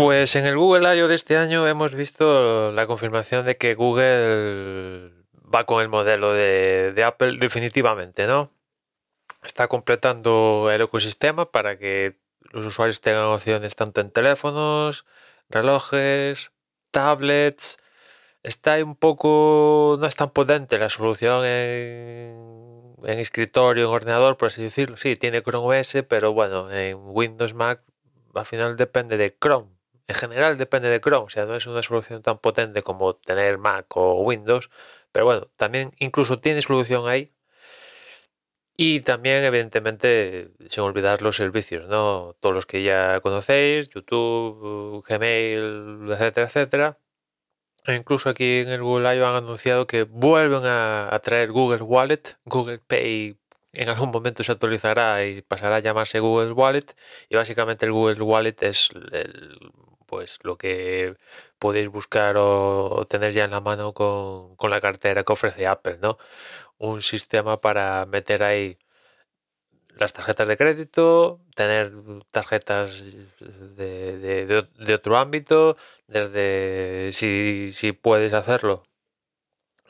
Pues en el Google I.O. de este año hemos visto la confirmación de que Google va con el modelo de, Apple definitivamente, ¿no? Está completando el ecosistema para que los usuarios tengan opciones tanto en teléfonos, relojes, tablets. Está un poco, no es tan potente la solución en, en escritorio, en ordenador, por así decirlo. Sí, tiene Chrome OS, pero bueno, en Windows Mac al final depende de Chrome. En general depende de Chrome, o sea, no es una solución tan potente como tener Mac o Windows, pero bueno, también incluso tiene solución ahí. Y también, evidentemente, sin olvidar los servicios, ¿no? Todos los que ya conocéis, YouTube, Gmail, etcétera, etcétera. E incluso aquí en el Google I.O. han anunciado que vuelven a, a traer Google Wallet, Google Pay en algún momento se actualizará y pasará a llamarse Google Wallet y básicamente el Google Wallet es el, pues lo que podéis buscar o, tener ya en la mano con, con, la cartera que ofrece Apple, ¿no? Un sistema para meter ahí las tarjetas de crédito, tener tarjetas de, de, otro ámbito, desde si, si puedes hacerlo,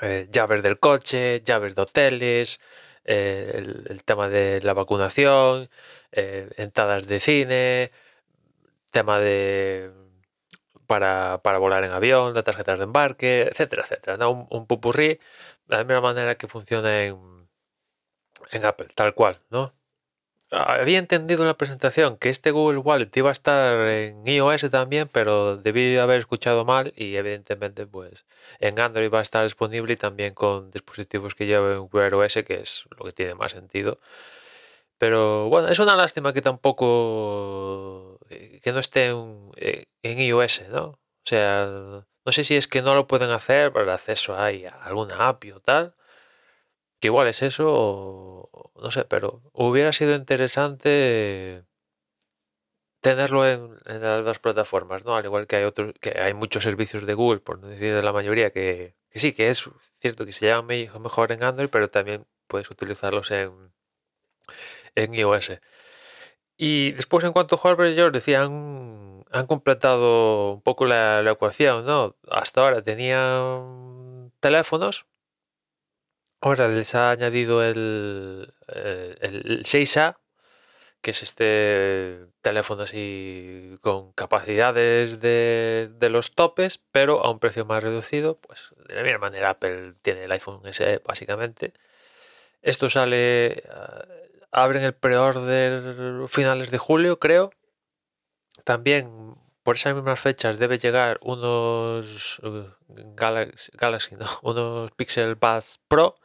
eh, llaves del coche, llaves de hoteles, eh, el, el, tema de la vacunación, eh, entradas de cine, tema de para, para, volar en avión, de tarjetas de embarque, etcétera, etcétera. Un, un de la misma manera que funciona en, en Apple, tal cual, ¿no? Había entendido en la presentación que este Google Wallet iba a estar en iOS también, pero debí haber escuchado mal y evidentemente pues en Android va a estar disponible y también con dispositivos que lleven Wear OS, que es lo que tiene más sentido. Pero bueno, es una lástima que tampoco que no esté en, eh, en iOS, ¿no? O sea, no sé si es que no lo pueden hacer para el acceso a alguna API o tal, que igual es eso o no sé, pero hubiera sido interesante tenerlo en, las dos plataformas, ¿no? Al igual que hay otros, que hay muchos servicios de Google, por no decir de la mayoría, que, que sí, que es cierto que se llaman mejor en Android, pero también puedes utilizarlos en, en iOS. Y después en cuanto a hardware, ellos decían, han completado un poco la, la ecuación, ¿no? Hasta ahora tenían teléfonos, ahora les ha añadido el, el, el 6A, que es este teléfono así con capacidades de, de, los topes, pero a un precio más reducido. Pues de la misma manera Apple tiene el iPhone SE básicamente. Esto sale, abren el pre-order finales de julio, creo. También por esas mismas fechas debe llegar unos uh, Galaxy, no, unos Pixel Buds Pro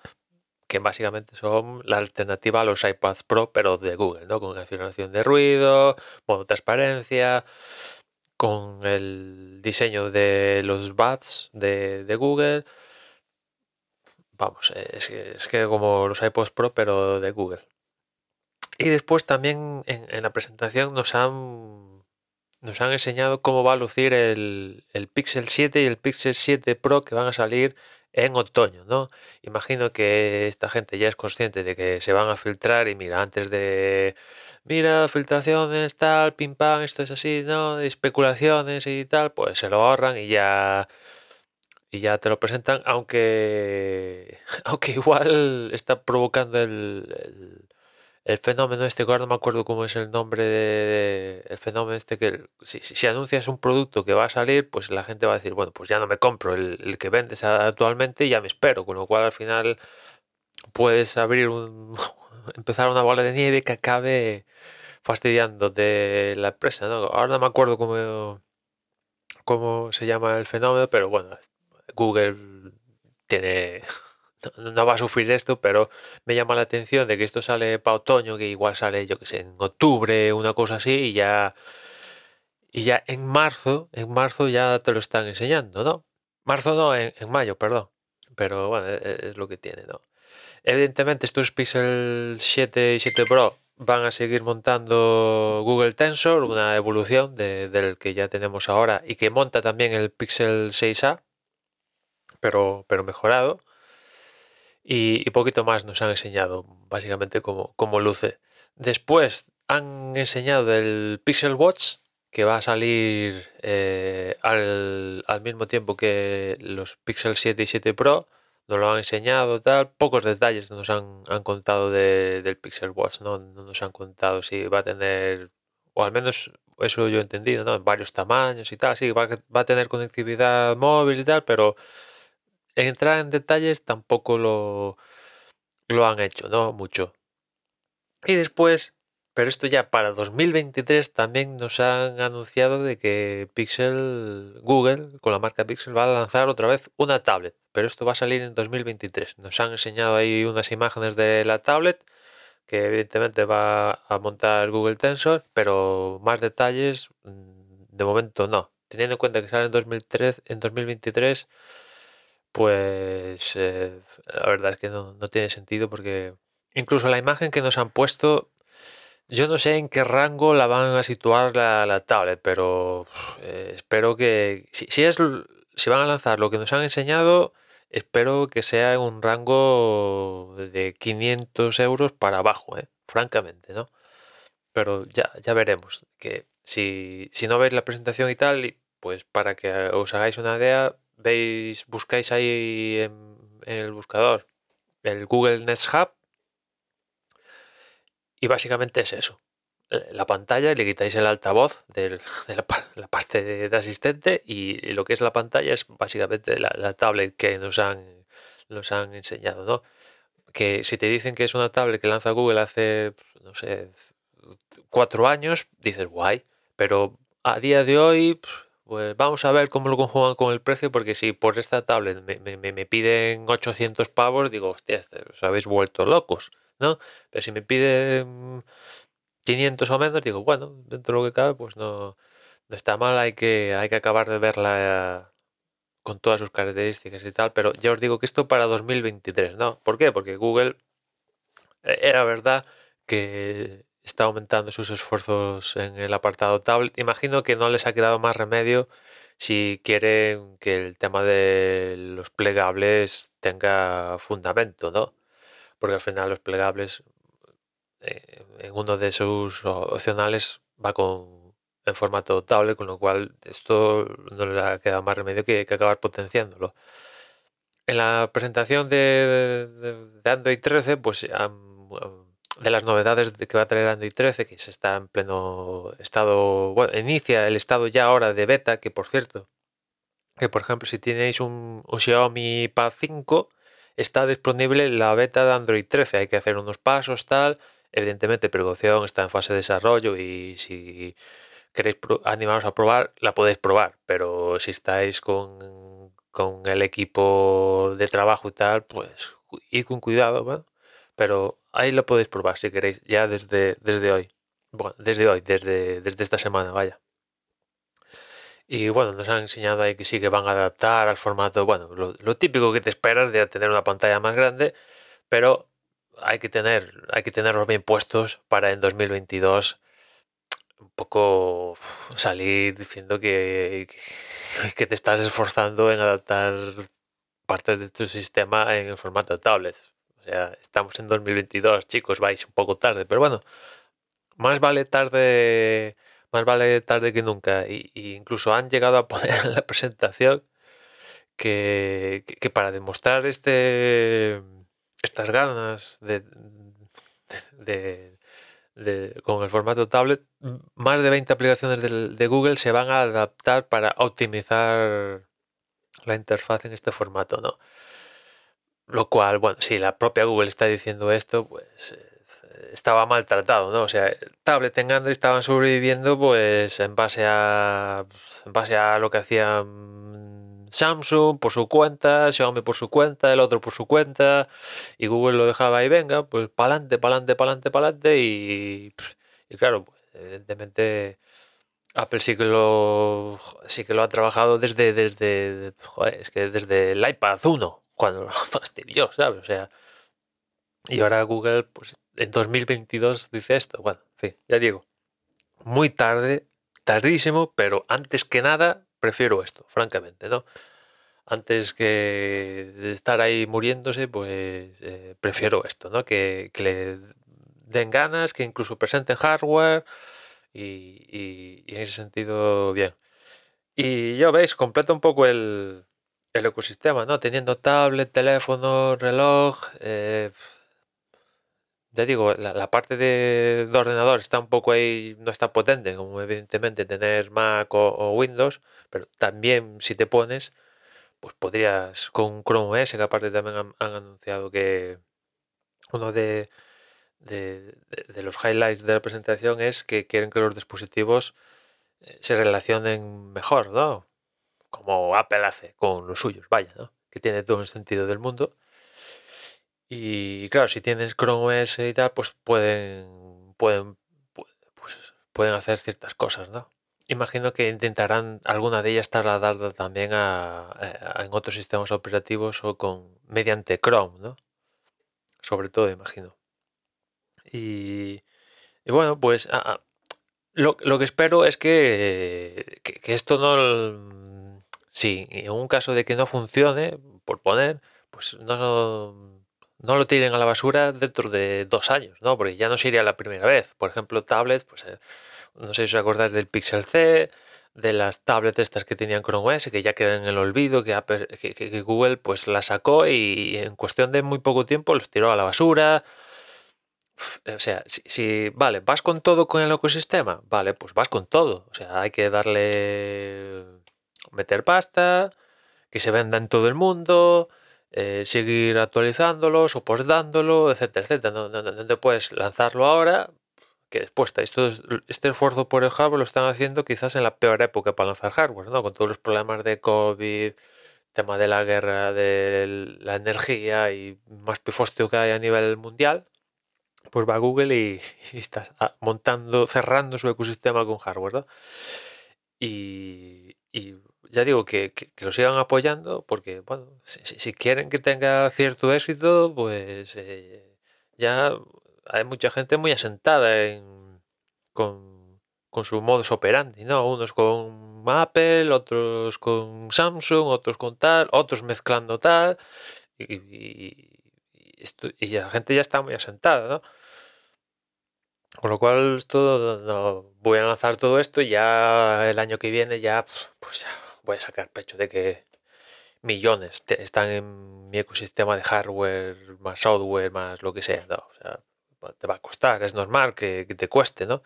que básicamente son la alternativa a los iPads Pro, pero de Google, ¿no? Con cancelación de ruido, modo transparencia, con el diseño de los Buds de, Google. Vamos, es que, es que como los iPods Pro, pero de Google. Y después también en, en, la presentación nos han, nos han enseñado cómo va a lucir el, el Pixel 7 y el Pixel 7 Pro que van a salir en otoño, ¿no? Imagino que esta gente ya es consciente de que se van a filtrar y mira, antes de, mira, filtraciones, tal, pim pam, esto es así, ¿no? Especulaciones y tal, pues se lo ahorran y ya y ya te lo presentan, aunque aunque igual está provocando el, el, el fenómeno este, que ahora no me acuerdo cómo es el nombre de, el fenómeno este, que si, si, si, anuncias un producto que va a salir, pues la gente va a decir, bueno, pues ya no me compro el, el que vendes actualmente y ya me espero, con lo cual al final puedes abrir un, empezar una bola de nieve que acabe fastidiando de la empresa, ¿no? Ahora no me acuerdo cómo, cómo se llama el fenómeno, pero bueno, Google tiene no va a sufrir esto, pero me llama la atención de que esto sale para otoño, que igual sale, yo que sé, en octubre, una cosa así, y ya. Y ya en marzo, en marzo ya te lo están enseñando, ¿no? Marzo no, en, mayo, perdón. Pero bueno, e, e, es, lo que tiene, ¿no? Evidentemente estos Pixel 7 y 7 Pro van a seguir montando Google Tensor, una evolución del que ya tenemos ahora y que monta también el Pixel 6A, pero, pero mejorado y, y poquito más nos han enseñado básicamente cómo, cómo luce. Después han enseñado el Pixel Watch, que va a salir eh, al, al, mismo tiempo que los Pixel 7 y 7 Pro. Nos lo han enseñado, tal. Pocos detalles nos han, han contado de, del Pixel Watch, ¿no? No nos han contado si va a tener, o al menos eso yo he entendido, ¿no? En varios tamaños y tal. Sí, va, va a tener conectividad móvil y tal, pero entrar en detalles tampoco lo, lo han hecho, no mucho. Y después, pero esto ya para 2023 también nos han anunciado de que Pixel, Google, con la marca Pixel, va a lanzar otra vez una tablet. Pero esto va a salir en 2023. Nos han enseñado ahí unas imágenes de la tablet que evidentemente va a montar Google Tensor, pero más detalles mm, de momento no. Teniendo en cuenta que sale en, 2003, en 2023 pues eh, la verdad es que no, no, tiene sentido porque incluso la imagen que nos han puesto, yo no sé en qué rango la van a situar la, la tablet, pero eh, espero que si, si, es si van a lanzar lo que nos han enseñado, espero que sea en un rango de 500 euros para abajo, eh, francamente, ¿no? Pero ya, ya veremos. Que si, si no veis la presentación y tal, pues para que os hagáis una idea, veis, buscáis ahí en, el buscador el Google Nest Hub y básicamente es eso. Eh, la pantalla le quitáis el altavoz de la, parte de, asistente y lo que es la pantalla es básicamente la, tablet que nos han, nos han enseñado, ¿no? Que si te dicen que es una tablet que lanza Google hace, no sé, cuatro años, dices guay, pero a día de hoy pues vamos a ver cómo lo conjugan con el precio, porque si por esta tablet me, me, me piden 800 pavos, digo, hostia, este, os habéis vuelto locos, ¿no? Pero si me piden 500 o menos, digo, bueno, dentro de lo que cabe, pues no, no está mal, hay que, hay que acabar de verla con todas sus características y tal, pero ya os digo que esto para 2023, ¿no? ¿Por qué? Porque Google eh, era verdad que está aumentando sus esfuerzos en el apartado tablet. Imagino que no les ha quedado más remedio si quieren que el tema de los plegables tenga fundamento, ¿no? Porque al final los plegables eh, en uno de sus opcionales va con en formato tablet, con lo cual esto no les ha quedado más remedio que, acabar potenciándolo. En la presentación de, Android 13, pues han de las novedades que va a traer Android 13, que se está en pleno estado, bueno, inicia el estado ya ahora de beta, que por cierto, que por ejemplo si tenéis un, Xiaomi Pad 5, está disponible la beta de Android 13, hay que hacer unos pasos, tal, evidentemente precaución, está en fase de desarrollo y si queréis animaros a probar, la podéis probar, pero si estáis con, con el equipo de trabajo y tal, pues ir con cuidado, ¿vale? Pero ahí lo podéis probar si queréis, ya desde, desde hoy. Bueno, desde hoy, desde, desde esta semana, vaya. Y bueno, nos han enseñado ahí que sí que van a adaptar al formato, bueno, lo, típico que te esperas de tener una pantalla más grande, pero hay que tener, hay que tenerlos bien puestos para en 2022 un poco salir diciendo que, que te estás esforzando en adaptar partes de tu sistema en el formato de tablets estamos en 2022, chicos, vais un poco tarde, pero bueno, más vale tarde, más vale tarde que nunca. Y, incluso han llegado a poner en la presentación que, para demostrar este estas ganas de, con el formato tablet, más de 20 aplicaciones de, Google se van a adaptar para optimizar la interfaz en este formato, ¿no? Lo cual, bueno, si la propia Google está diciendo esto, pues eh, estaba maltratado, ¿no? O sea, tablet en Android estaban sobreviviendo pues en base a en base a lo que hacían Samsung por su cuenta, Xiaomi por su cuenta, el otro por su cuenta y Google lo dejaba ahí, venga, pues pa'lante, pa'lante, pa'lante, pa'lante y, y claro, pues, evidentemente Apple sí que lo sí que lo ha trabajado desde desde joder, es que desde el iPad 1 cuando lo lanzó Steve Jobs, ¿sabes? O sea, y ahora Google pues en 2022 dice esto. Bueno, en fin, ya digo, muy tarde, tardísimo, pero antes que nada prefiero esto, francamente, ¿no? Antes que estar ahí muriéndose, pues eh, prefiero esto, ¿no? Que, que le den ganas, que incluso presenten hardware y, y- y en ese sentido, bien. Y ya veis, completa un poco el, el ecosistema, ¿no? Teniendo tablet, teléfono, reloj. eh, ya digo, la, parte de, de ordenador está un poco ahí, no está potente, como evidentemente tener Mac o, Windows, pero también si te pones, pues podrías con Chrome OS, que aparte también han, anunciado que uno de, de, de- de los highlights de la presentación es que quieren que los dispositivos eh, se relacionen mejor, ¿no? Como Apple hace con los suyos, vaya, ¿no? Que tiene todo el sentido del mundo. Y claro, si tienes Chrome OS y tal, pues pueden, pueden, pu- pues, pueden hacer ciertas cosas, ¿no? Imagino que intentarán alguna de ellas trasladarla también a, en otros sistemas operativos o con mediante Chrome, ¿no? Sobre todo, imagino. Y, bueno, pues a- lo, lo que espero es que, que, que esto no... Si en un caso de que no funcione, por poner, pues no, lo tiren a la basura dentro de dos años, ¿no? Porque ya no sería la primera vez. Por ejemplo, tablets, pues eh, no sé si os acordáis del Pixel C, de las tablets estas que tenían Chrome OS, que ya quedan en el olvido, que, Google pues la sacó y en cuestión de muy poco tiempo los tiró a la basura. O sea, si, si- vale, vas con todo con el ecosistema, vale, pues vas con todo. O sea, hay que darle meter pasta, que se venda en todo el mundo, eh, seguir actualizándolo, soportándolo, etcétera, etcétera. No, puedes lanzarlo ahora, que después esto es- este esfuerzo por el hardware lo están haciendo quizás en la peor época para lanzar hardware, ¿no? Con todos los problemas de COVID, tema de la guerra, de la energía y más pifostio que hay a nivel mundial pues va Google y, y estás ah, montando, cerrando su ecosistema con hardware, y ya digo que, que- lo sigan apoyando porque, bueno, si, quieren que tenga cierto éxito, pues eh, ya hay mucha gente muy asentada en, con, con su modus operandi, ¿no? Unos con Apple, otros con Samsung, otros con tal, otros mezclando tal, y, y- esto- y la gente ya está muy asentada, ¿no? Con lo cual, esto no, voy a lanzar todo esto y ya el año que viene ya, pues ya voy a sacar pecho de que millones te- están en mi ecosistema de hardware, más software, más lo que sea, ¿no? O sea, te va a costar, es normal que, que te cueste, ¿no?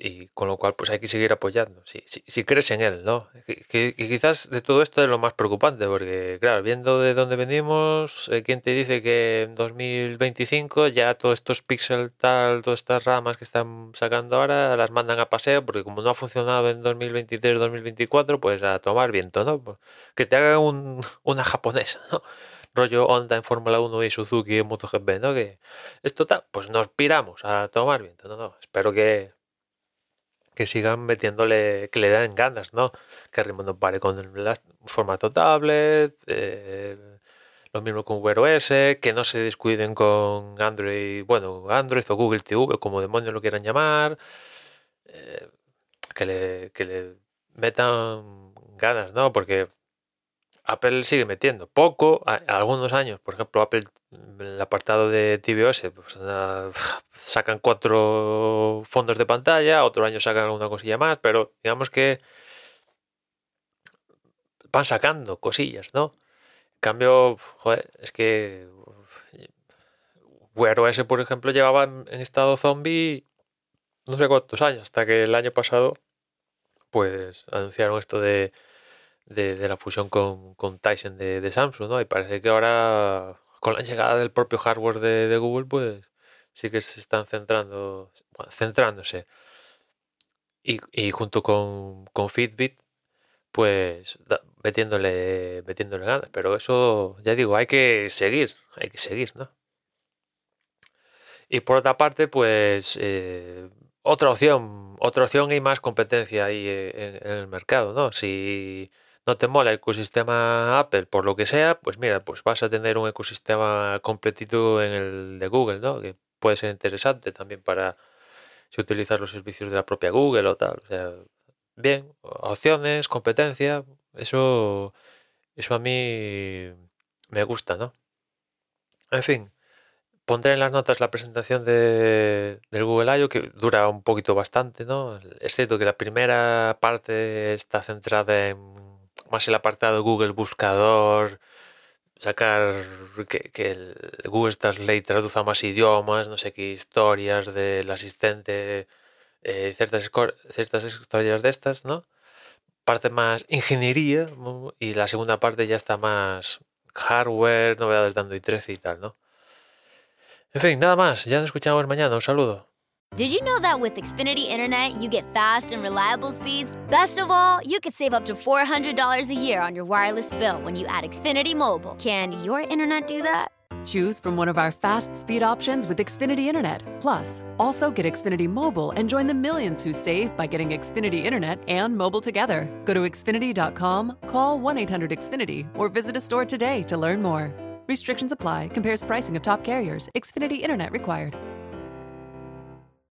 Y con lo cual, pues hay que seguir apoyando, si, si, si crees en él, ¿no? Que, que- quizás de todo esto es lo más preocupante, porque, claro, viendo de dónde venimos, eh, ¿quién te dice que en 2025 ya todos estos píxeles, tal, todas estas ramas que están sacando ahora, las mandan a paseo, porque como no ha funcionado en 2023, 2024, pues a tomar viento, ¿no? Pues que te haga un- una japonesa, ¿no? Rollo Honda en Fórmula 1 y Suzuki en MotoGP, ¿no? Que esto tal, pues nos piramos a tomar viento, ¿no? no espero que que sigan metiéndole, que le den ganas, ¿no? Que Rimo no pare con el las- formato tablet, eh, lo mismo con Wear OS, que no se descuiden con Android, bueno, Android o Google TV, como demonios lo quieran llamar, eh, que, le, que le metan ganas, ¿no? Porque Apple sigue metiendo poco, algunos años, por ejemplo, Apple, el apartado de tvOS, pues sacan cuatro fondos de pantalla, otro año sacan alguna cosilla más, pero digamos que van sacando cosillas, ¿no? En cambio, joder, es que Wear OS, por ejemplo, llevaba en estado zombie no sé cuántos años, hasta que el año pasado, pues anunciaron esto de de, de la fusión con, con Tyson de, de Samsung, ¿no? Y parece que ahora, con la llegada del propio hardware de, de Google, pues sí que se están centrando, bueno, centrándose. Y, y junto con, con Fitbit, pues metiéndole, metiéndole ganas. Pero eso, ya digo, hay que seguir, hay que seguir, ¿no? Y por otra parte, pues eh, otra opción, otra opción y más competencia ahí eh, en, en el mercado, ¿no? Si no te mola el ecosistema Apple por lo que sea, pues mira, pues vas a tener un ecosistema completito en el de Google, ¿no? Que puede ser interesante también para si utilizas los servicios de la propia Google o tal. O sea, bien, opciones, competencia, eso, eso a mí me gusta, ¿no? En fin, pondré en las notas la presentación de, del Google I.O. que dura un poquito bastante, ¿no? Es cierto que la primera parte está centrada en más el apartado Google Buscador, sacar que, el Google Translate traduzca más idiomas, no sé qué historias del asistente, eh, ciertas, ciertas historias de estas, ¿no? Parte más ingeniería y la segunda parte ya está más hardware, novedades de Android 13 y tal, ¿no? En fin, nada más, ya nos escuchamos mañana, un saludo. Did you know that with Xfinity Internet, you get fast and reliable speeds? Best of all, you could save up to $400 a year on your wireless bill when you add Xfinity Mobile. Can your internet do that? Choose from one of our fast speed options with Xfinity Internet. Plus, also get Xfinity Mobile and join the millions who save by getting Xfinity Internet and mobile together. Go to Xfinity.com, call 1 800 Xfinity, or visit a store today to learn more. Restrictions apply, compares pricing of top carriers, Xfinity Internet required.